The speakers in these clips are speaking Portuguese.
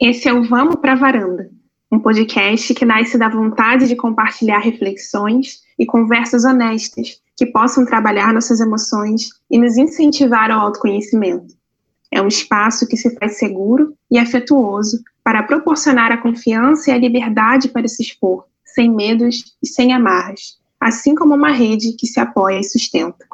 Esse é o Vamos para a Varanda, um podcast que nasce da vontade de compartilhar reflexões e conversas honestas que possam trabalhar nossas emoções e nos incentivar ao autoconhecimento. É um espaço que se faz seguro e afetuoso para proporcionar a confiança e a liberdade para se expor, sem medos e sem amarras, assim como uma rede que se apoia e sustenta.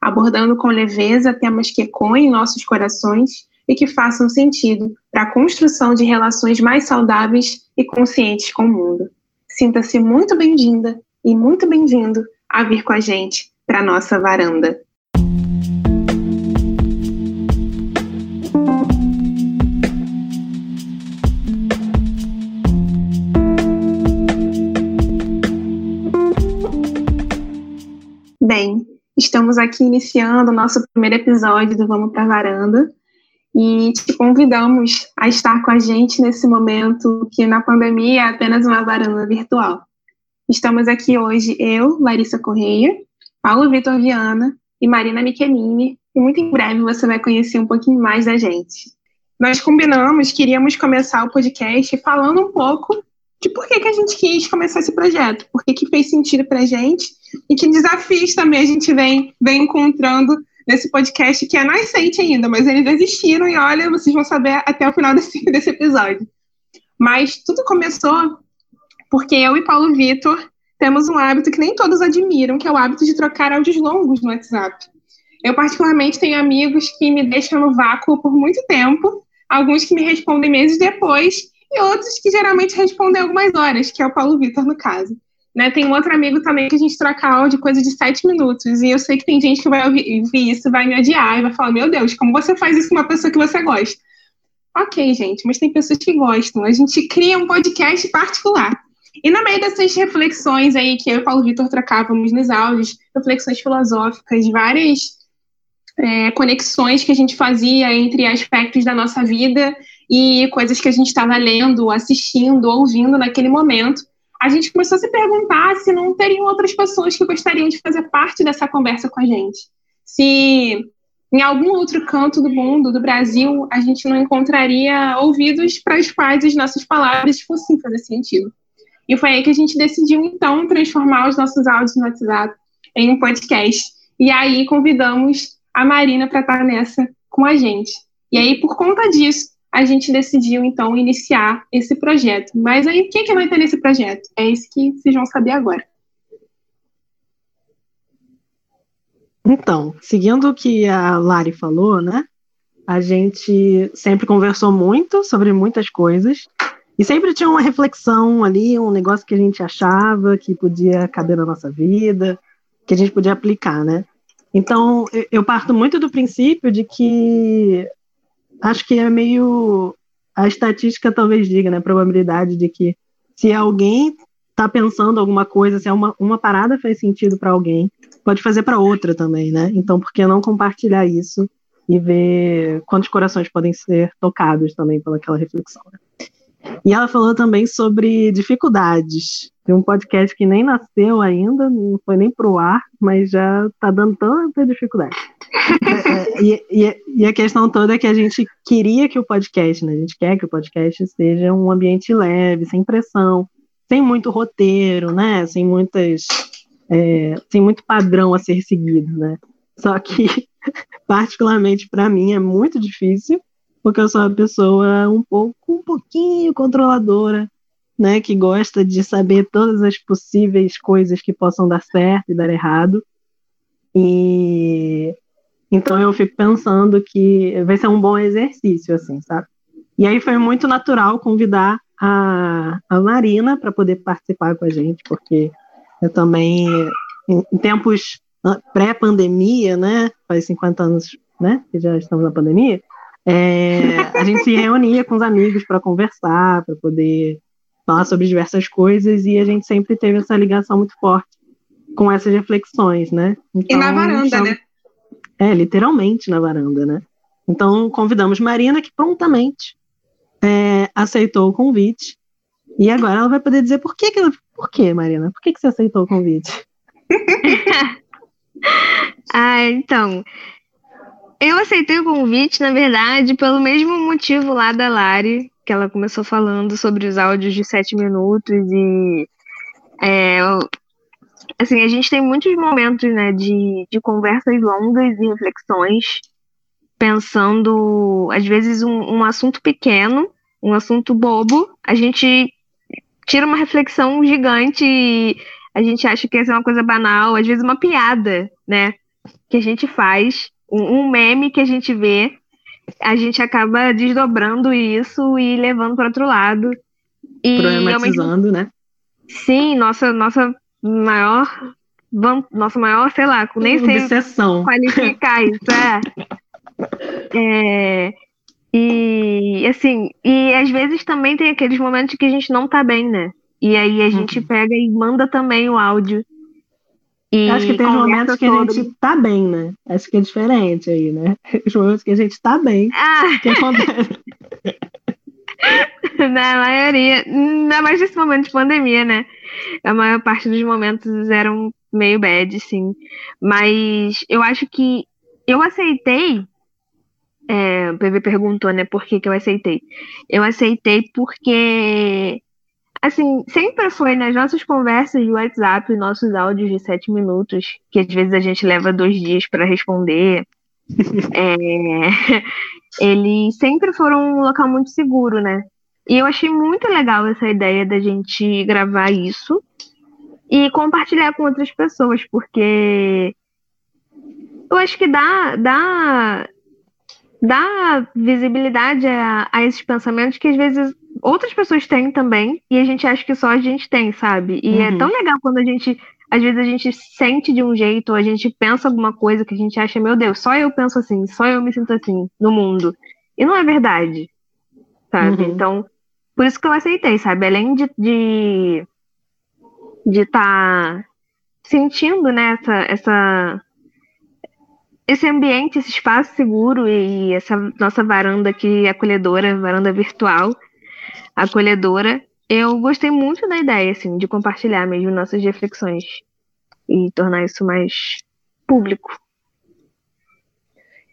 Abordando com leveza temas que ecoem nossos corações e que façam sentido para a construção de relações mais saudáveis e conscientes com o mundo. Sinta-se muito bem-vinda e muito bem-vindo a vir com a gente para a nossa varanda. Bem, estamos aqui iniciando o nosso primeiro episódio do Vamos para a Varanda e te convidamos a estar com a gente nesse momento que na pandemia é apenas uma varanda virtual. Estamos aqui hoje eu, Larissa Correia, Paulo Vitor Viana e Marina Michelini, e muito em breve você vai conhecer um pouquinho mais da gente. Nós combinamos que iríamos começar o podcast falando um pouco de por que, que a gente quis começar esse projeto, por que, que fez sentido para a gente e que desafios também a gente vem, vem encontrando nesse podcast que é nascente ainda, mas eles existiram e olha, vocês vão saber até o final desse, desse episódio. Mas tudo começou porque eu e Paulo Vitor temos um hábito que nem todos admiram, que é o hábito de trocar áudios longos no WhatsApp. Eu, particularmente, tenho amigos que me deixam no vácuo por muito tempo, alguns que me respondem meses depois, e outros que geralmente respondem algumas horas, que é o Paulo Vitor, no caso. Né, tem um outro amigo também que a gente troca áudio coisa de sete minutos. E eu sei que tem gente que vai ouvir, isso, vai me odiar e vai falar: Meu Deus, como você faz isso com uma pessoa que você gosta? Ok, gente, mas tem pessoas que gostam. A gente cria um podcast particular. E no meio dessas reflexões aí que eu e o Paulo Vitor trocávamos nos áudios, reflexões filosóficas, várias é, conexões que a gente fazia entre aspectos da nossa vida e coisas que a gente estava lendo, assistindo, ouvindo naquele momento a gente começou a se perguntar se não teriam outras pessoas que gostariam de fazer parte dessa conversa com a gente. Se em algum outro canto do mundo, do Brasil, a gente não encontraria ouvidos para os quais as nossas palavras fossem fazer sentido. E foi aí que a gente decidiu, então, transformar os nossos áudios no WhatsApp em um podcast. E aí convidamos a Marina para estar nessa com a gente. E aí, por conta disso, a gente decidiu, então, iniciar esse projeto. Mas aí, o que, vai ter nesse projeto? É isso que vocês vão saber agora. Então, seguindo o que a Lari falou, né? A gente sempre conversou muito sobre muitas coisas e sempre tinha uma reflexão ali, um negócio que a gente achava que podia caber na nossa vida, que a gente podia aplicar, né? Então, eu parto muito do princípio de que acho que é meio a estatística talvez diga, né, a probabilidade de que se alguém está pensando alguma coisa, se é uma, uma parada faz sentido para alguém, pode fazer para outra também, né? Então, por que não compartilhar isso e ver quantos corações podem ser tocados também pelaquela reflexão? Né? E ela falou também sobre dificuldades. Tem um podcast que nem nasceu ainda, não foi nem pro ar, mas já está dando tanta dificuldade. É, é, e, e, a questão toda é que a gente queria que o podcast, né? A gente quer que o podcast seja um ambiente leve, sem pressão, sem muito roteiro, né? Sem muitas. É, sem muito padrão a ser seguido, né? Só que, particularmente para mim, é muito difícil, porque eu sou uma pessoa um pouco, um pouquinho controladora, né? Que gosta de saber todas as possíveis coisas que possam dar certo e dar errado. E então eu fico pensando que vai ser um bom exercício, assim, sabe? E aí foi muito natural convidar a, a Marina para poder participar com a gente, porque eu também, em, em tempos pré-pandemia, né? Faz 50 anos, né? Que já estamos na pandemia. É, a gente se reunia com os amigos para conversar, para poder falar sobre diversas coisas, e a gente sempre teve essa ligação muito forte com essas reflexões, né? Então, e na então, varanda, chama... né? É, literalmente na varanda, né? Então convidamos Marina, que prontamente é, aceitou o convite. E agora ela vai poder dizer por que, que ela. Por que, Marina? Por que, que você aceitou o convite? ah, então. Eu aceitei o convite, na verdade, pelo mesmo motivo lá da Lari, que ela começou falando sobre os áudios de sete minutos e é, assim, a gente tem muitos momentos, né, de, de conversas longas e reflexões, pensando, às vezes, um, um assunto pequeno, um assunto bobo, a gente tira uma reflexão gigante e a gente acha que essa é uma coisa banal, às vezes uma piada, né, que a gente faz, um, um meme que a gente vê, a gente acaba desdobrando isso e levando para outro lado. E, Problematizando, mesmo... né? Sim, nossa, nossa maior. Nossa maior, sei lá, nem sei Obsessão. qualificar isso, é. é. E assim, e às vezes também tem aqueles momentos que a gente não tá bem, né? E aí a gente uhum. pega e manda também o áudio. E Acho que tem momentos que sobre... a gente tá bem, né? Acho que é diferente aí, né? Os momentos que a gente tá bem. Ah. Que acontece. Na maioria, ainda mais nesse momento de pandemia, né? A maior parte dos momentos eram meio bad, sim. Mas eu acho que eu aceitei. É, o PV perguntou, né, por que, que eu aceitei? Eu aceitei porque, assim, sempre foi nas nossas conversas de WhatsApp, nossos áudios de sete minutos, que às vezes a gente leva dois dias para responder. é, eles sempre foram um local muito seguro, né? E eu achei muito legal essa ideia da gente gravar isso e compartilhar com outras pessoas, porque eu acho que dá, dá, dá visibilidade a, a esses pensamentos que às vezes outras pessoas têm também, e a gente acha que só a gente tem, sabe? E é uhum. é tão legal quando a gente às vezes a gente sente de um jeito, ou a gente pensa alguma coisa que a gente acha, meu Deus, só eu penso assim, só eu me sinto assim no mundo. E não é verdade, sabe? Uhum. Então, por isso que eu aceitei, sabe? Além de de de estar tá sentindo né, essa, essa esse ambiente, esse espaço seguro e essa nossa varanda aqui acolhedora, varanda virtual acolhedora, eu gostei muito da ideia, assim, de compartilhar mesmo nossas reflexões e tornar isso mais público.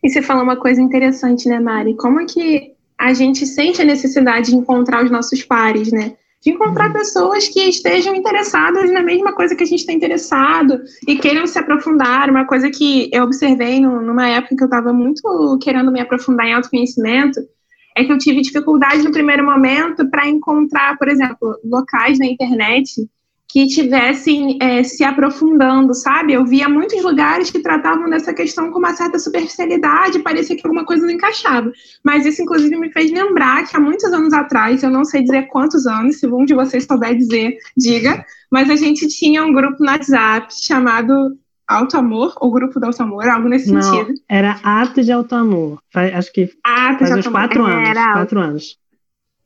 E você falou uma coisa interessante, né, Mari? Como é que a gente sente a necessidade de encontrar os nossos pares, né? De encontrar uhum. pessoas que estejam interessadas na mesma coisa que a gente está interessado e queiram se aprofundar. Uma coisa que eu observei no, numa época que eu estava muito querendo me aprofundar em autoconhecimento é que eu tive dificuldade no primeiro momento para encontrar, por exemplo, locais na internet que tivessem é, se aprofundando, sabe? Eu via muitos lugares que tratavam dessa questão com uma certa superficialidade, parecia que alguma coisa não encaixava. Mas isso, inclusive, me fez lembrar que há muitos anos atrás, eu não sei dizer quantos anos, se um de vocês souber dizer, diga, mas a gente tinha um grupo no WhatsApp chamado Alto Amor, ou Grupo do Alto Amor, algo nesse Não, sentido. Era Ato de Alto Amor. Faz, acho que Ato faz uns quatro anos. Era quatro anos.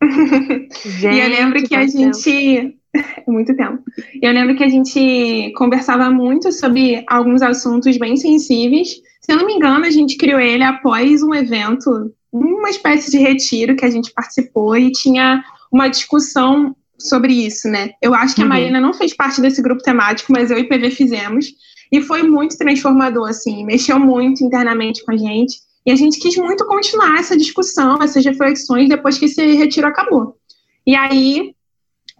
gente, e eu lembro que a gente. muito tempo. Eu lembro que a gente conversava muito sobre alguns assuntos bem sensíveis. Se eu não me engano, a gente criou ele após um evento, uma espécie de retiro que a gente participou e tinha uma discussão sobre isso, né? Eu acho que uhum. a Marina não fez parte desse grupo temático, mas eu e PV fizemos. E foi muito transformador, assim, mexeu muito internamente com a gente. E a gente quis muito continuar essa discussão, essas reflexões, depois que esse retiro acabou. E aí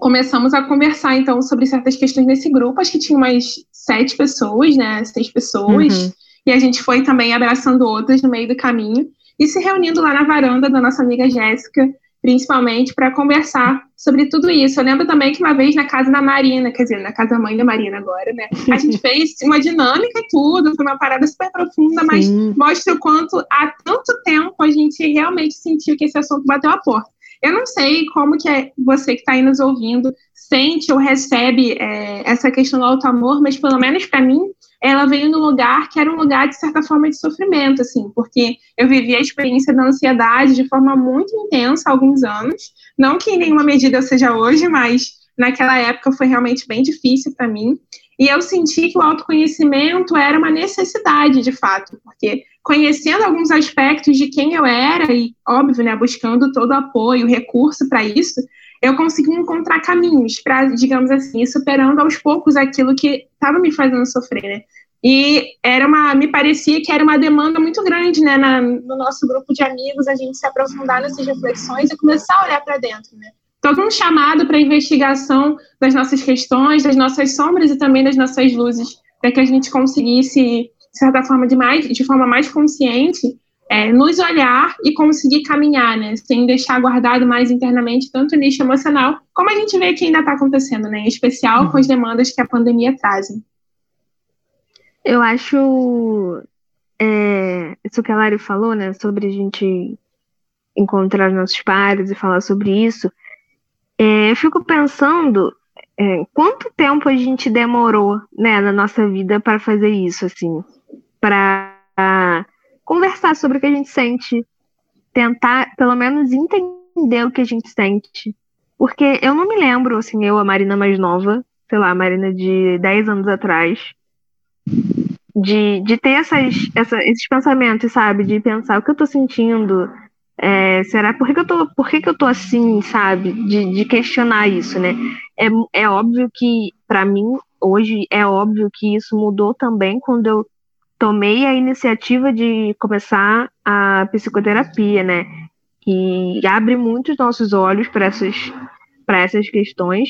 começamos a conversar, então, sobre certas questões nesse grupo. Acho que tinha umas sete pessoas, né? Seis pessoas. Uhum. E a gente foi também abraçando outras no meio do caminho e se reunindo lá na varanda da nossa amiga Jéssica principalmente para conversar sobre tudo isso. Eu lembro também que uma vez na casa da Marina, quer dizer, na casa da mãe da Marina agora, né? A gente fez uma dinâmica e tudo, foi uma parada super profunda, mas mostra o quanto há tanto tempo a gente realmente sentiu que esse assunto bateu a porta. Eu não sei como que é você que está aí nos ouvindo sente ou recebe é, essa questão do auto amor, mas pelo menos para mim ela veio num lugar que era um lugar de certa forma de sofrimento, assim, porque eu vivi a experiência da ansiedade de forma muito intensa há alguns anos. Não que em nenhuma medida seja hoje, mas naquela época foi realmente bem difícil para mim. E eu senti que o autoconhecimento era uma necessidade, de fato, porque conhecendo alguns aspectos de quem eu era e, óbvio, né, buscando todo o apoio, recurso para isso, eu consegui encontrar caminhos para, digamos assim, superando aos poucos aquilo que estava me fazendo sofrer, né? E era uma, me parecia que era uma demanda muito grande, né, na, no nosso grupo de amigos, a gente se aprofundar nessas reflexões e começar a olhar para dentro, né? Todo um chamado para investigação das nossas questões, das nossas sombras e também das nossas luzes, para que a gente conseguisse, de certa forma, de, mais, de forma mais consciente, é, nos olhar e conseguir caminhar, né, sem deixar guardado mais internamente tanto o nicho emocional, como a gente vê que ainda está acontecendo, né, em especial com as demandas que a pandemia trazem. Eu acho é, isso que a Lari falou, né, sobre a gente encontrar os nossos pares e falar sobre isso. É, eu fico pensando é, quanto tempo a gente demorou, né, na nossa vida para fazer isso, assim, para conversar sobre o que a gente sente, tentar pelo menos entender o que a gente sente. Porque eu não me lembro, assim, eu, a Marina mais nova, sei lá, a Marina de 10 anos atrás, de, de ter essas, essa, esses pensamentos, sabe? De pensar o que eu tô sentindo. É, será por que, eu tô, por que, que eu tô assim, sabe? De, de questionar isso, né? É, é óbvio que, para mim, hoje, é óbvio que isso mudou também quando eu tomei a iniciativa de começar a psicoterapia, né? Que abre muito os nossos olhos para essas, essas questões,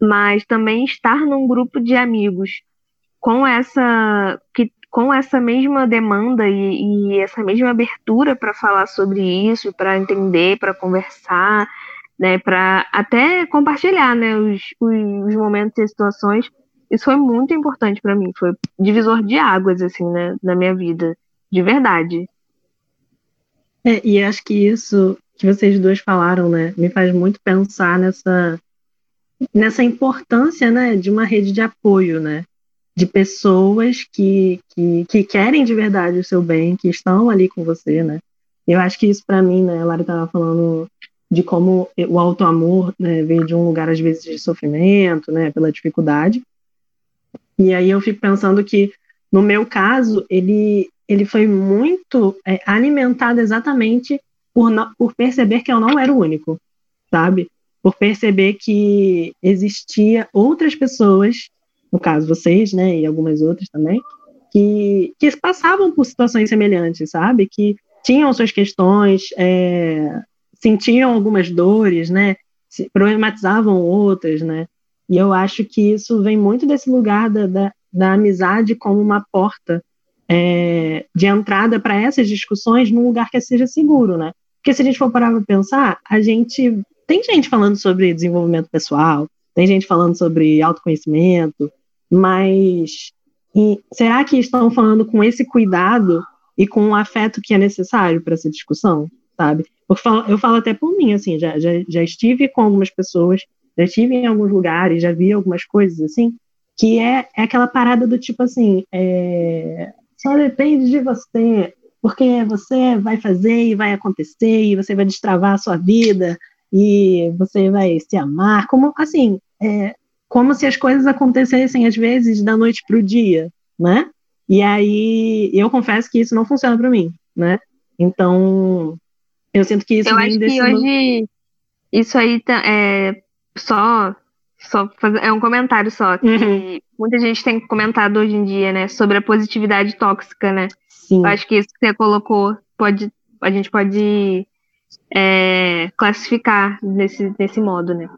mas também estar num grupo de amigos com essa que com essa mesma demanda e, e essa mesma abertura para falar sobre isso, para entender, para conversar, né, para até compartilhar, né, os, os momentos e situações. Isso foi muito importante para mim, foi divisor de águas assim, né, na minha vida, de verdade. É, e acho que isso que vocês duas falaram, né, me faz muito pensar nessa nessa importância, né, de uma rede de apoio, né? De pessoas que, que, que, querem de verdade o seu bem, que estão ali com você, né? Eu acho que isso para mim, né, a Lara estava falando de como o auto-amor né, veio de um lugar, às vezes, de sofrimento, né, pela dificuldade. E aí eu fico pensando que, no meu caso, ele, ele foi muito é, alimentado exatamente por, por perceber que eu não era o único, sabe? Por perceber que existia outras pessoas no caso vocês, né, e algumas outras também, que, que passavam por situações semelhantes, sabe? Que tinham suas questões, é, sentiam algumas dores, né? Problematizavam outras, né? E eu acho que isso vem muito desse lugar da, da, da amizade como uma porta é, de entrada para essas discussões num lugar que seja seguro, né? Porque se a gente for parar para pensar, a gente tem gente falando sobre desenvolvimento pessoal, tem gente falando sobre autoconhecimento, mas será que estão falando com esse cuidado e com o afeto que é necessário para essa discussão, sabe? Eu eu falo até por mim, assim, já, já, já estive com algumas pessoas, já estive em alguns lugares, já vi algumas coisas assim, que é, é aquela parada do tipo assim, é, só depende de você, porque você vai fazer e vai acontecer, e você vai destravar a sua vida, e você vai se amar, como assim, é, como se as coisas acontecessem às vezes da noite para o dia, né? E aí eu confesso que isso não funciona para mim, né? Então eu sinto que isso eu acho que hoje isso aí tá, é só só fazer, é um comentário só que uhum. muita gente tem comentado hoje em dia, né, sobre a positividade tóxica, né? Sim. Eu acho que isso que você colocou pode a gente pode é, classificar nesse, nesse modo, né?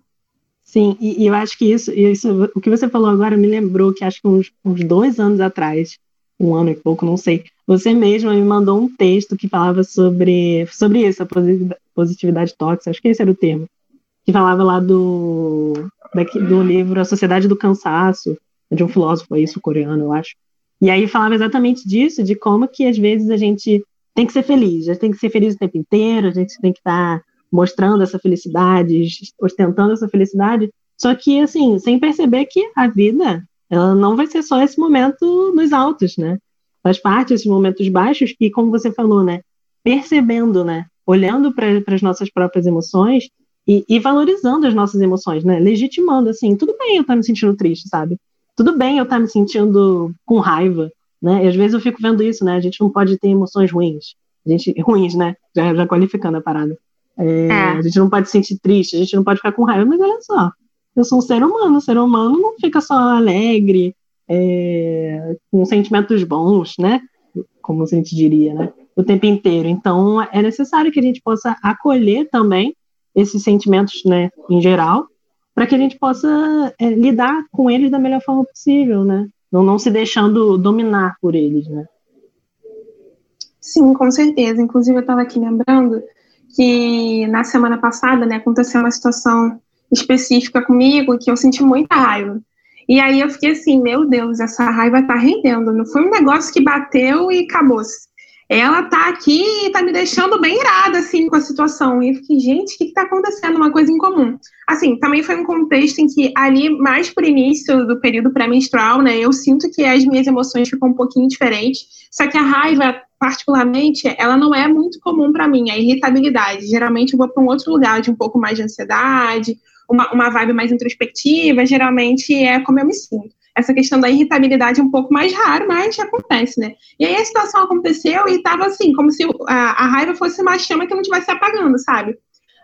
Sim, e, e, eu acho que isso, isso, o que você falou agora me lembrou que acho que uns, uns dois anos atrás, um ano e pouco, não sei, você mesma me mandou um texto que falava sobre, sobre isso, a positividade tóxica, acho que esse era o termo, que falava lá do, daqui, do livro A Sociedade do Cansaço, de um filósofo isso, coreano, eu acho. E aí falava exatamente disso, de como que às vezes a gente tem que ser feliz, a gente tem que ser feliz o tempo inteiro, a gente tem que estar tá mostrando essa felicidade, ostentando essa felicidade, só que, assim, sem perceber que a vida, ela não vai ser só esse momento nos altos, né? Faz parte desses momentos baixos e, como você falou, né? Percebendo, né? Olhando para as nossas próprias emoções e, e, valorizando as nossas emoções, né? Legitimando, assim, tudo bem eu estar tá me sentindo triste, sabe? Tudo bem eu estar tá me sentindo com raiva, né? E às vezes eu fico vendo isso, né? A gente não pode ter emoções ruins. A gente, ruins, né? Já, já qualificando a parada. É, é. A gente não pode se sentir triste, a gente não pode ficar com raiva, mas olha só, eu sou um ser humano, o ser humano não fica só alegre, é, com sentimentos bons, né? Como a gente diria, né? O tempo inteiro. Então, é necessário que a gente possa acolher também esses sentimentos, né, em geral, para que a gente possa é, lidar com eles da melhor forma possível, né? Não, não se deixando dominar por eles, né? Sim, com certeza. Inclusive, eu estava aqui lembrando que na semana passada, né, aconteceu uma situação específica comigo que eu senti muita raiva. E aí eu fiquei assim, meu Deus, essa raiva tá rendendo. Não foi um negócio que bateu e acabou-se. Ela tá aqui e tá me deixando bem irada, assim, com a situação. E eu fiquei, gente, o que, que tá acontecendo? Uma coisa em comum. Assim, também foi um contexto em que ali, mais por início do período pré-menstrual, né, eu sinto que as minhas emoções ficam um pouquinho diferentes. Só que a raiva, particularmente, ela não é muito comum para mim, a irritabilidade. Geralmente eu vou para um outro lugar de um pouco mais de ansiedade, uma, uma vibe mais introspectiva, geralmente é como eu me sinto. Essa questão da irritabilidade é um pouco mais raro, mas acontece, né? E aí a situação aconteceu e tava assim, como se a, a raiva fosse uma chama que não estivesse apagando, sabe?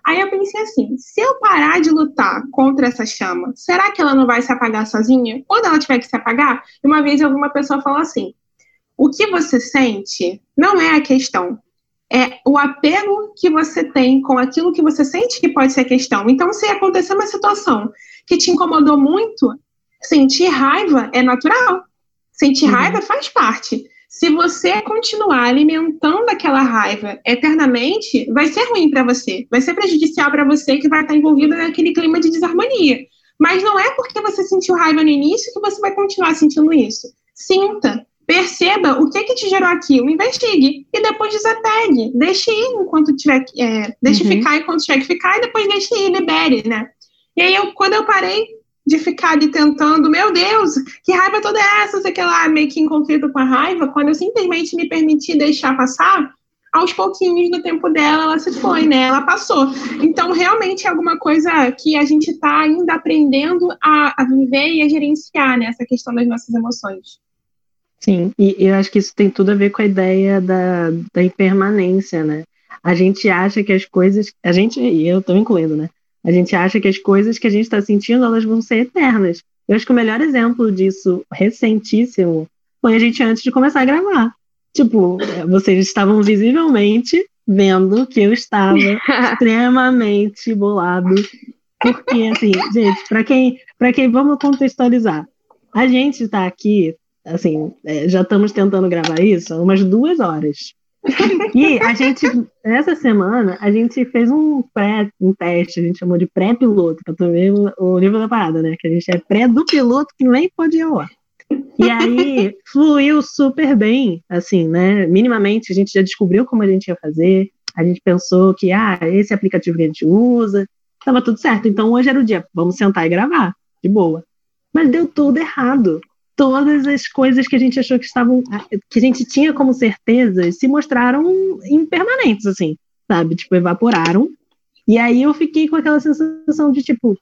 Aí eu pensei assim: se eu parar de lutar contra essa chama, será que ela não vai se apagar sozinha? Quando ela tiver que se apagar? Uma vez eu ouvi uma pessoa falar assim: o que você sente não é a questão é o apego que você tem com aquilo que você sente que pode ser questão. Então, se acontecer uma situação que te incomodou muito, sentir raiva é natural. Sentir uhum. raiva faz parte. Se você continuar alimentando aquela raiva eternamente, vai ser ruim para você, vai ser prejudicial para você que vai estar envolvido naquele clima de desarmonia. Mas não é porque você sentiu raiva no início que você vai continuar sentindo isso. Sinta, Perceba o que que te gerou aquilo, investigue e depois desapegue. Deixe ir enquanto tiver que. É, deixe uhum. ficar enquanto tiver que ficar e depois deixe ir, libere, né? E aí, eu, quando eu parei de ficar ali tentando, meu Deus, que raiva toda é essa? Sei que lá, meio que em conflito com a raiva, quando eu simplesmente me permiti deixar passar, aos pouquinhos do tempo dela, ela se foi, né? Ela passou. Então, realmente é alguma coisa que a gente está ainda aprendendo a, a viver e a gerenciar, né? Essa questão das nossas emoções. Sim, e eu acho que isso tem tudo a ver com a ideia da, da impermanência, né? A gente acha que as coisas, a gente, e eu estou incluindo, né? A gente acha que as coisas que a gente está sentindo, elas vão ser eternas. Eu acho que o melhor exemplo disso, recentíssimo, foi a gente antes de começar a gravar. Tipo, vocês estavam visivelmente vendo que eu estava extremamente bolado. Porque, assim, gente, para quem, para quem, vamos contextualizar. A gente está aqui assim, é, já estamos tentando gravar isso há umas duas horas. E a gente, essa semana, a gente fez um pré, um teste, a gente chamou de pré-piloto, para ver o, nível da parada, né? Que a gente é pré do piloto que nem pode ir ao ar. E aí fluiu super bem, assim, né? Minimamente a gente já descobriu como a gente ia fazer, a gente pensou que, ah, esse aplicativo que a gente usa, estava tudo certo. Então hoje era o dia, vamos sentar e gravar, de boa. Mas deu tudo errado todas as coisas que a gente achou que estavam, que a gente tinha como certezas, se mostraram impermanentes, assim, sabe? Tipo, evaporaram. E aí eu fiquei com aquela sensação de tipo,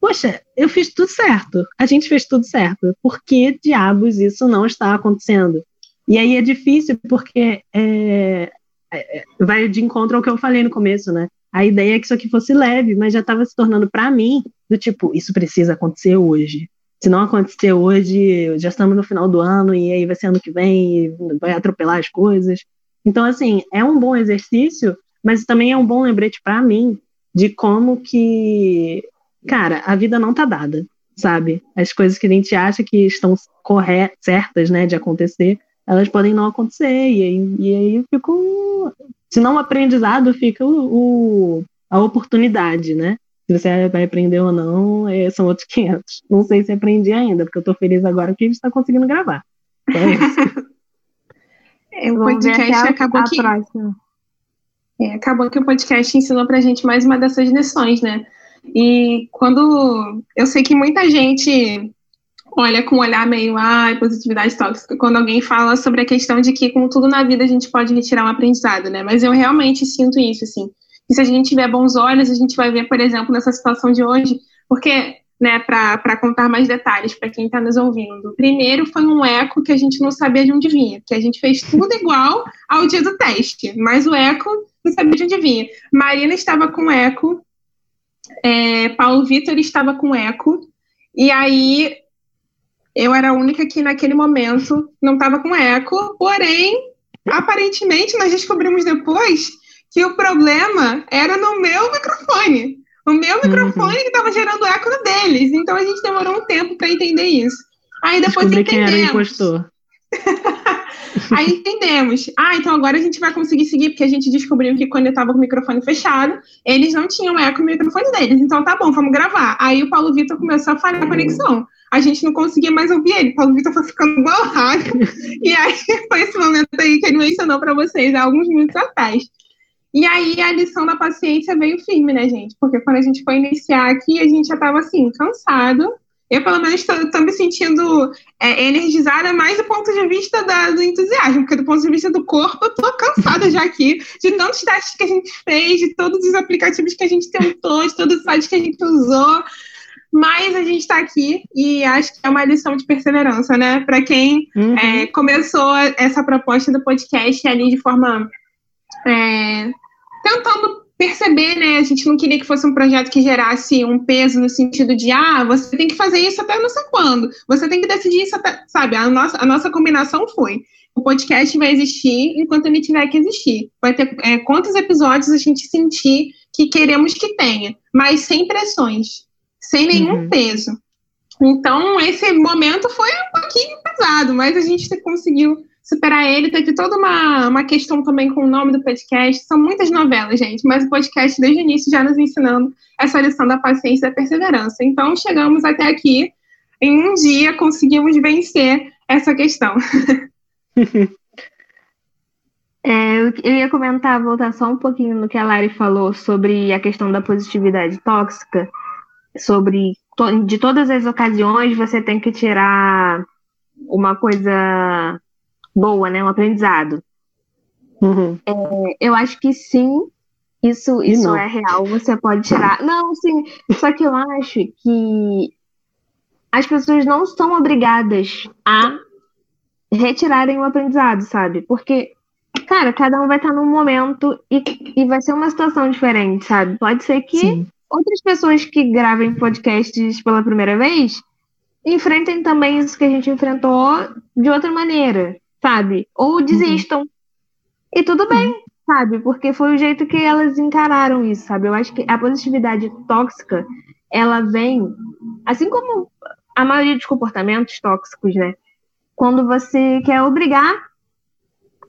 poxa, eu fiz tudo certo, a gente fez tudo certo, por que diabos isso não está acontecendo? E aí é difícil porque é, é, vai de encontro ao que eu falei no começo, né? A ideia é que isso aqui fosse leve, mas já estava se tornando para mim do tipo, isso precisa acontecer hoje se não acontecer hoje, já estamos no final do ano e aí vai ser ano que vem vai atropelar as coisas. Então, assim, é um bom exercício, mas também é um bom lembrete para mim de como que, cara, a vida não tá dada, sabe? As coisas que a gente acha que estão corretas, certas, né, de acontecer, elas podem não acontecer e aí, e aí fica, um, se não o aprendizado, fica o, o, a oportunidade, né? Se você vai aprender ou não, é, são outros 500. Não sei se aprendi ainda, porque eu tô feliz agora que a gente está conseguindo gravar. É isso. é, o podcast acabou que... É, acabou que o podcast ensinou pra gente mais uma dessas lições, né? E quando eu sei que muita gente olha com um olhar meio, ai, positividade tóxica, quando alguém fala sobre a questão de que com tudo na vida a gente pode retirar um aprendizado, né? Mas eu realmente sinto isso, assim. E se a gente tiver bons olhos, a gente vai ver, por exemplo, nessa situação de hoje, porque, né, para contar mais detalhes para quem está nos ouvindo, primeiro foi um eco que a gente não sabia de onde vinha, que a gente fez tudo igual ao dia do teste, mas o eco não sabia de onde vinha. Marina estava com eco, é, Paulo Vitor estava com eco, e aí eu era a única que naquele momento não estava com eco, porém, aparentemente nós descobrimos depois que o problema era no meu microfone. O meu uhum. microfone que estava gerando eco no deles. Então a gente demorou um tempo para entender isso. Aí depois Descobri entendemos. quem era o impostor. Aí entendemos. Ah, então agora a gente vai conseguir seguir, porque a gente descobriu que quando eu estava com o microfone fechado, eles não tinham eco no microfone deles. Então tá bom, vamos gravar. Aí o Paulo Vitor começou a falhar a conexão. A gente não conseguia mais ouvir ele. O Paulo Vitor foi ficando bolado. e aí foi esse momento aí que ele mencionou para vocês há alguns minutos atrás. E aí a lição da paciência veio firme, né, gente? Porque quando a gente foi iniciar aqui, a gente já estava assim, cansado. Eu, pelo menos, estou me sentindo é, energizada mais do ponto de vista da, do entusiasmo, porque do ponto de vista do corpo, eu estou cansada já aqui de tantos testes que a gente fez, de todos os aplicativos que a gente tentou, de todos os sites que a gente usou. Mas a gente está aqui e acho que é uma lição de perseverança, né? Para quem uhum. é, começou essa proposta do podcast ali de forma é, tentando perceber, né? A gente não queria que fosse um projeto que gerasse um peso no sentido de, ah, você tem que fazer isso até não sei quando, você tem que decidir isso até, sabe? A nossa, a nossa combinação foi: o podcast vai existir enquanto ele tiver que existir. Vai ter é, quantos episódios a gente sentir que queremos que tenha, mas sem pressões, sem nenhum uhum. peso. Então, esse momento foi um pouquinho pesado, mas a gente conseguiu superar ele. Teve toda uma, uma questão também com o nome do podcast. São muitas novelas, gente, mas o podcast desde o início já nos ensinando essa lição da paciência e da perseverança. Então, chegamos até aqui. Em um dia, conseguimos vencer essa questão. É, eu ia comentar, voltar só um pouquinho no que a Lari falou sobre a questão da positividade tóxica, sobre de todas as ocasiões você tem que tirar uma coisa boa, né? Um aprendizado. Uhum. É, eu acho que sim, isso, isso é real, você pode tirar. Não, sim, só que eu acho que as pessoas não são obrigadas a retirarem o aprendizado, sabe? Porque, cara, cada um vai estar num momento e, e vai ser uma situação diferente, sabe? Pode ser que sim. outras pessoas que gravem podcasts pela primeira vez enfrentem também isso que a gente enfrentou de outra maneira sabe? Ou uhum. desistam. Uhum. E tudo bem, uhum. sabe? Porque foi o jeito que elas encararam isso, sabe? Eu acho que a positividade tóxica, ela vem, assim como a maioria dos comportamentos tóxicos, né? Quando você quer obrigar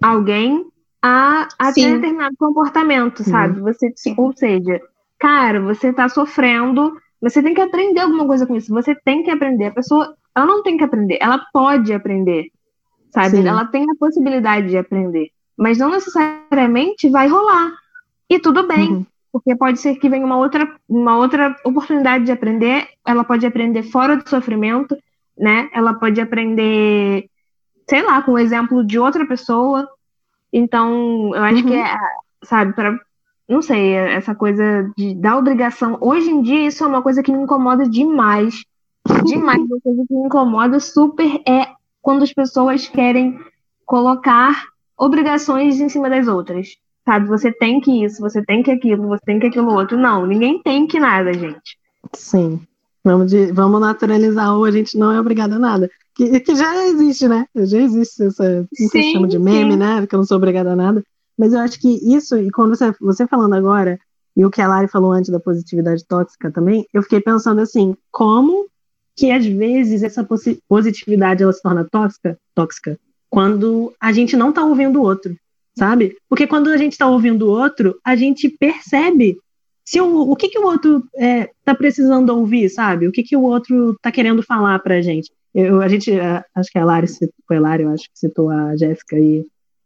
alguém a, a ter determinado comportamento, sabe? Você, Sim. ou seja, cara, você tá sofrendo, você tem que aprender alguma coisa com isso. Você tem que aprender. A pessoa, ela não tem que aprender, ela pode aprender sabe? Sim. Ela tem a possibilidade de aprender, mas não necessariamente vai rolar. E tudo bem, uhum. porque pode ser que venha uma outra, uma outra oportunidade de aprender, ela pode aprender fora do sofrimento, né? Ela pode aprender, sei lá, com o exemplo de outra pessoa. Então, eu acho uhum. que é, sabe, para não sei, essa coisa de, da obrigação. Hoje em dia, isso é uma coisa que me incomoda demais. Demais. Uma coisa que me incomoda super é quando as pessoas querem colocar obrigações em cima das outras. Sabe, você tem que isso, você tem que aquilo, você tem que aquilo outro. Não, ninguém tem que nada, gente. Sim. Vamos, de, vamos naturalizar o a gente não é obrigado a nada. Que, que já existe, né? Já existe essa. Se chama de meme, sim. né? Que eu não sou obrigada a nada. Mas eu acho que isso, e quando você, você falando agora, e o que a Lari falou antes da positividade tóxica também, eu fiquei pensando assim, como que às vezes essa positividade ela se torna tóxica, tóxica quando a gente não está ouvindo o outro, sabe? Porque quando a gente está ouvindo o outro, a gente percebe se o, o que, que o outro está é, tá precisando ouvir, sabe? O que, que o outro está querendo falar para a gente. Eu, a gente, acho que a Lari, foi a Lari, eu acho que citou a Jéssica aí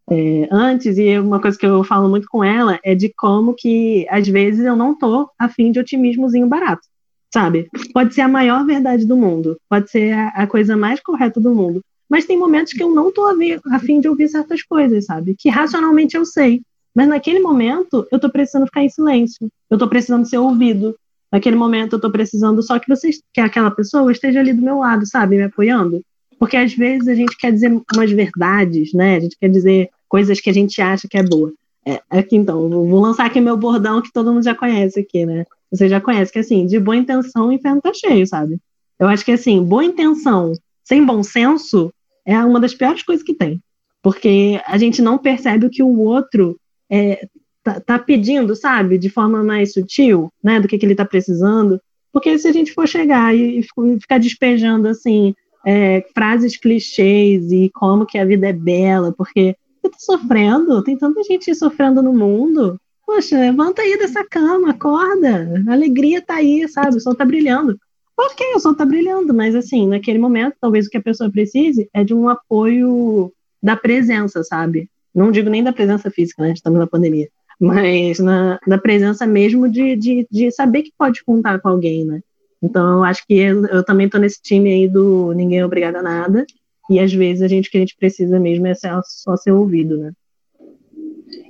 é, antes, e uma coisa que eu falo muito com ela é de como que, às vezes, eu não tô afim de otimismozinho barato sabe? Pode ser a maior verdade do mundo, pode ser a, a coisa mais correta do mundo, mas tem momentos que eu não tô a, ver, a fim de ouvir certas coisas, sabe? Que racionalmente eu sei, mas naquele momento eu tô precisando ficar em silêncio, eu tô precisando ser ouvido. Naquele momento eu tô precisando só que você, que aquela pessoa esteja ali do meu lado, sabe, me apoiando. Porque às vezes a gente quer dizer umas verdades, né? A gente quer dizer coisas que a gente acha que é boa. É, aqui então, vou lançar aqui meu bordão que todo mundo já conhece aqui, né? Você já conhece, que assim, de boa intenção o inferno tá cheio, sabe? Eu acho que assim, boa intenção sem bom senso é uma das piores coisas que tem. Porque a gente não percebe o que o outro é, tá, tá, pedindo, sabe? De forma mais sutil, né? Do que, que ele tá precisando. Porque se a gente for chegar e, ficar despejando, assim, é, frases clichês e como que a vida é bela, porque você tá sofrendo, tem tanta gente sofrendo no mundo. Poxa, levanta aí dessa cama, acorda. A alegria tá aí, sabe? O sol tá brilhando. Ok, o sol tá brilhando, mas assim, naquele momento, talvez o que a pessoa precise é de um apoio da presença, sabe? Não digo nem da presença física, né? Estamos na pandemia. Mas na, na presença mesmo de, de, de saber que pode contar com alguém, né? Então, eu acho que eu, eu também tô nesse time aí do ninguém é obrigado a nada. E às vezes a gente que a gente precisa mesmo é só ser ouvido, né?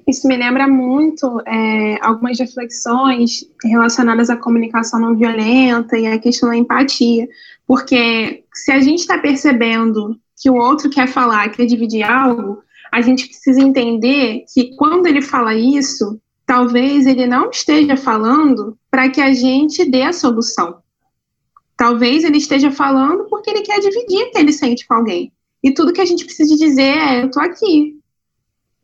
Isso me lembra muito é, algumas reflexões relacionadas à comunicação não violenta e à questão da empatia. Porque se a gente está percebendo que o outro quer falar, quer dividir algo, a gente precisa entender que quando ele fala isso, talvez ele não esteja falando para que a gente dê a solução. Talvez ele esteja falando porque ele quer dividir o que ele sente com alguém. E tudo que a gente precisa dizer é: eu tô aqui.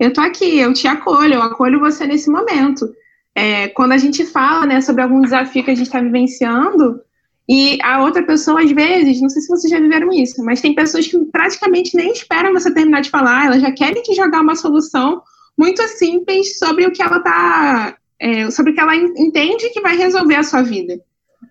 Eu tô aqui, eu te acolho, eu acolho você nesse momento. É, quando a gente fala né, sobre algum desafio que a gente está vivenciando, e a outra pessoa, às vezes, não sei se vocês já viveram isso, mas tem pessoas que praticamente nem esperam você terminar de falar, elas já querem te jogar uma solução muito simples sobre o que ela tá. É, sobre o que ela entende que vai resolver a sua vida.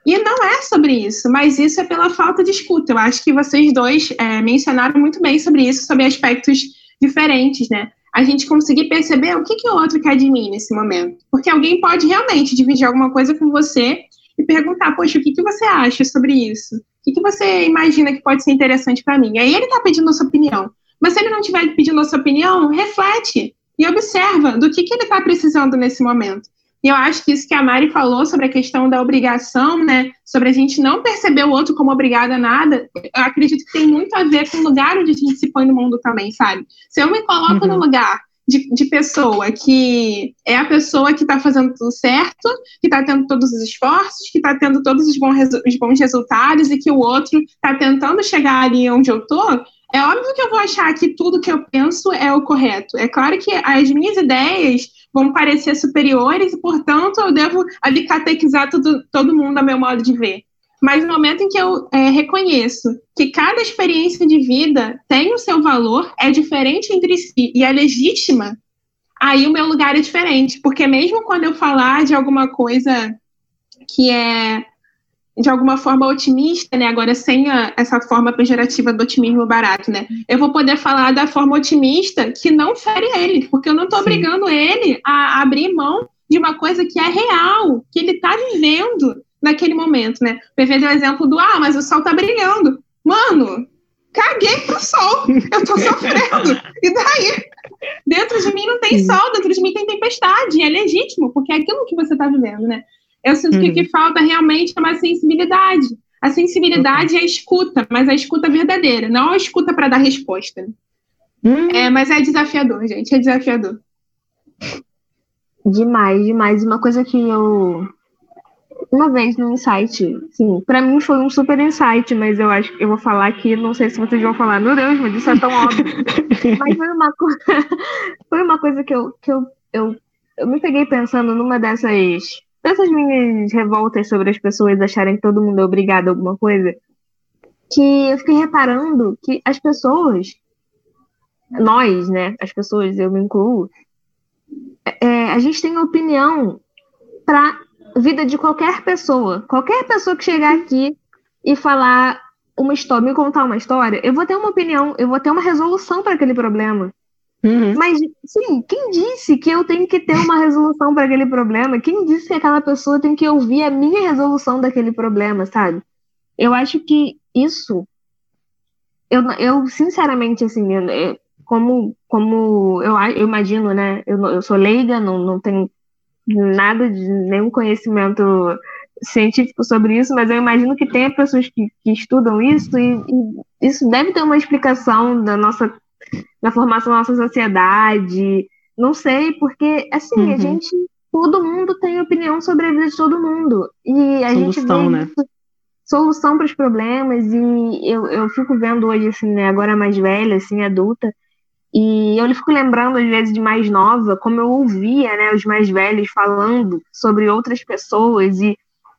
E não é sobre isso, mas isso é pela falta de escuta. Eu acho que vocês dois é, mencionaram muito bem sobre isso, sobre aspectos diferentes, né? A gente conseguir perceber o que, que o outro quer de mim nesse momento. Porque alguém pode realmente dividir alguma coisa com você e perguntar, poxa, o que, que você acha sobre isso? O que, que você imagina que pode ser interessante para mim? Aí ele está pedindo a sua opinião. Mas se ele não estiver pedindo a sua opinião, reflete e observa do que, que ele está precisando nesse momento. E eu acho que isso que a Mari falou sobre a questão da obrigação, né? Sobre a gente não perceber o outro como obrigado a nada, eu acredito que tem muito a ver com o lugar onde a gente se põe no mundo também, sabe? Se eu me coloco uhum. no lugar de, de, pessoa que é a pessoa que está fazendo tudo certo, que está tendo todos os esforços, que está tendo todos os bons, os bons resultados e que o outro está tentando chegar ali onde eu tô, é óbvio que eu vou achar que tudo que eu penso é o correto. É claro que as minhas ideias vão parecer superiores e, portanto, eu devo ali catequizar tudo, todo mundo a meu modo de ver. Mas no momento em que eu é, reconheço que cada experiência de vida tem o seu valor, é diferente entre si e é legítima, aí o meu lugar é diferente. Porque mesmo quando eu falar de alguma coisa que é de alguma forma otimista, né? Agora sem a, essa forma pejorativa do otimismo barato, né? Eu vou poder falar da forma otimista que não fere ele, porque eu não estou obrigando ele a abrir mão de uma coisa que é real, que ele está vivendo naquele momento, né? O PV deu o exemplo do ah, mas o sol está brilhando. Mano, caguei pro sol. Eu tô sofrendo. E daí? Dentro de mim não tem sol, dentro de mim tem tempestade. E é legítimo, porque é aquilo que você está vivendo, né? Eu sinto uhum. que o que uhum. falta realmente é uma sensibilidade. A sensibilidade uhum. é a escuta, mas a escuta verdadeira, não a escuta para dar resposta. Uhum. É, mas é desafiador, gente, é desafiador. Demais, demais. Uma coisa que eu uma vez no insight, sim, para mim foi um super insight, mas eu acho que eu vou falar aqui, não sei se vocês vão falar, meu Deus, mas isso é tão óbvio. mas foi uma, co... foi uma coisa que eu, que eu, eu, eu me peguei pensando numa dessas dessas minhas revoltas sobre as pessoas acharem que todo mundo é obrigado a alguma coisa, que eu fiquei reparando que as pessoas, nós, né, as pessoas, eu me incluo, é, a gente tem opinião para vida de qualquer pessoa. Qualquer pessoa que chegar aqui e falar uma história, me contar uma história, eu vou ter uma opinião, eu vou ter uma resolução para aquele problema. Uhum. Mas, sim, quem disse que eu tenho que ter uma resolução para aquele problema? Quem disse que aquela pessoa tem que ouvir a minha resolução daquele problema, sabe? Eu acho que isso. Eu, eu sinceramente, assim, eu, como, como eu, eu imagino, né? Eu, eu sou leiga, não, não tenho nada de nenhum conhecimento científico sobre isso, mas eu imagino que tenha pessoas que, que estudam isso e, e, isso deve ter uma explicação da nossa na formação da nossa sociedade. Não sei, porque, assim, uhum. a gente. Todo mundo tem opinião sobre a vida de todo mundo. E a Solução, gente vê né? solução para os problemas e eu, eu fico vendo hoje, assim, né, agora mais velha, assim, adulta, e eu fico lembrando, às vezes, de mais nova, como eu ouvia, né, os mais velhos falando sobre outras pessoas e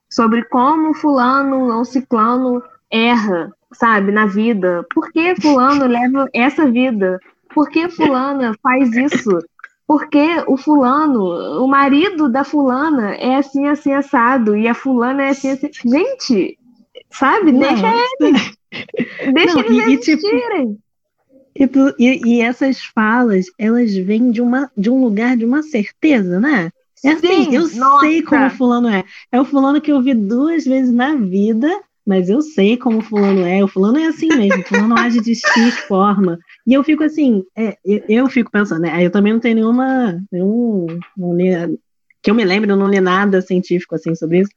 sobre como fulano ou ciclano erra, sabe, na vida. Por que fulano leva essa vida? Por que fulana faz isso? Porque o fulano, o marido da fulana é assim, assim, assado, e a fulana é assim, assim. Gente, sabe? Não, Deixa eles. Deixa não, eles e, existirem. E, tipo, e, e, essas falas, elas vêm de, uma, de um lugar de uma certeza, né? É assim, Sim, eu nossa. sei como fulano é. É o fulano que eu vi duas vezes na vida, mas eu sei como fulano é. O fulano é assim mesmo, o fulano age de X forma. E eu fico assim, é, eu, eu, fico pensando, né? Eu também não tenho nenhuma. Nenhum, não li, que eu me lembro, eu não li nada científico assim sobre isso.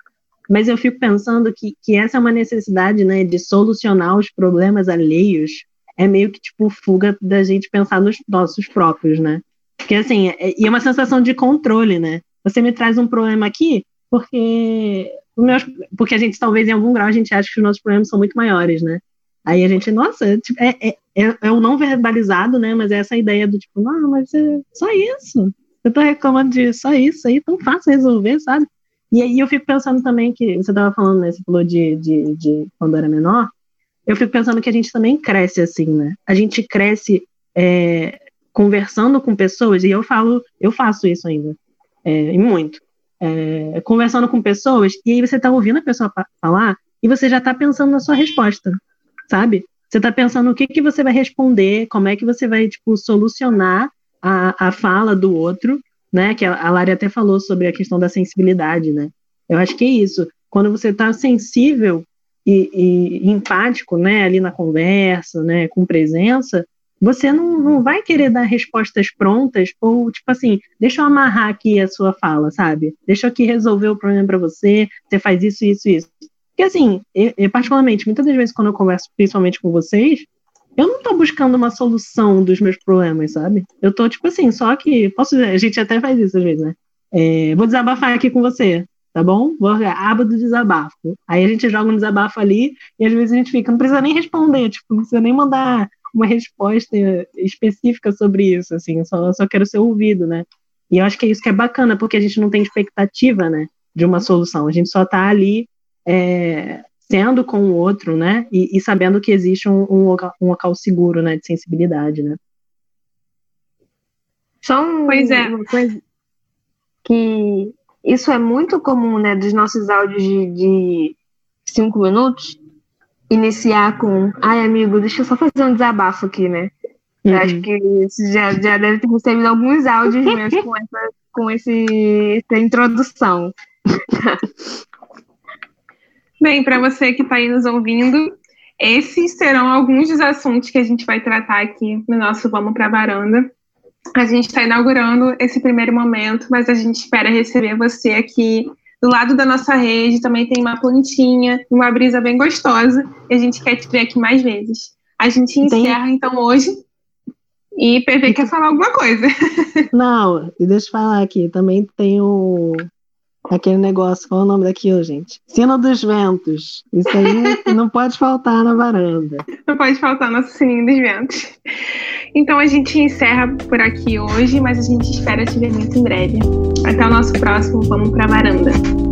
Mas eu fico pensando que, que essa é uma necessidade, né, de solucionar os problemas alheios. É meio que tipo fuga da gente pensar nos nossos próprios, né? Porque assim, é, e é uma sensação de controle, né? Você me traz um problema aqui porque meus, porque a gente talvez em algum grau a gente acha que os nossos problemas são muito maiores, né? Aí a gente, nossa, tipo, é, é, é, é, o não verbalizado, né? Mas é essa ideia do tipo, não, mas é só isso. Eu tô reclamando de só isso aí, tão fácil resolver, sabe? E aí eu fico pensando também que, você tava falando, né? Você falou de, de, de quando era menor. Eu fico pensando que a gente também cresce assim, né? A gente cresce é, conversando com pessoas, e eu falo, eu faço isso ainda, é, e muito. É, conversando com pessoas, e aí você tá ouvindo a pessoa falar, e você já tá pensando na sua resposta sabe? Você está pensando o que, que você vai responder, como é que você vai, tipo, solucionar a, a fala do outro, né? Que a, a Lari até falou sobre a questão da sensibilidade, né? Eu acho que é isso. Quando você está sensível e, e, empático, né, ali na conversa, né, com presença, você não, não vai querer dar respostas prontas ou, tipo assim, deixa eu amarrar aqui a sua fala, sabe? Deixa eu aqui resolver o problema para você, você faz isso, isso, isso. Porque, assim, eu, eu, particularmente, muitas das vezes quando eu converso principalmente com vocês, eu não tô buscando uma solução dos meus problemas, sabe? Eu tô, tipo assim, só que. Posso dizer, a gente até faz isso às vezes, né? É, vou desabafar aqui com você, tá bom? Vou aba do desabafo. Aí a gente joga um desabafo ali e às vezes a gente fica, não precisa nem responder, tipo, não precisa nem mandar uma resposta específica sobre isso, assim, só, só quero ser ouvido, né? E eu acho que é isso que é bacana, porque a gente não tem expectativa, né, de uma solução. A gente só tá ali é, sendo com o outro, né? E, e sabendo que existe um, um, local, um, local, seguro, né? De sensibilidade, né? Só um, pois é. uma coisa que isso é muito comum, né? Dos nossos áudios de, de cinco minutos, iniciar com, ai amigo, deixa eu só fazer um desabafo aqui, né? Uhum. Acho que já, já deve ter recebido alguns áudios meus com essa, com esse, essa introdução. Bem, para você que está aí nos ouvindo, esses serão alguns dos assuntos que a gente vai tratar aqui no nosso Vamos para a Varanda. A gente está inaugurando esse primeiro momento, mas a gente espera receber você aqui do lado da nossa rede. Também tem uma plantinha, uma brisa bem gostosa, e a gente quer te ver aqui mais vezes. A gente encerra tem... então hoje. E PV quer falar alguma coisa. Não, deixa eu falar aqui. Também tem o Aquele negócio, qual é o nome daquilo, gente? Sino dos ventos. Isso aí não pode faltar na varanda. Não pode faltar nosso sininho dos ventos. Então a gente encerra por aqui hoje, mas a gente espera te ver muito em breve. Até o nosso próximo Vamos pra Varanda.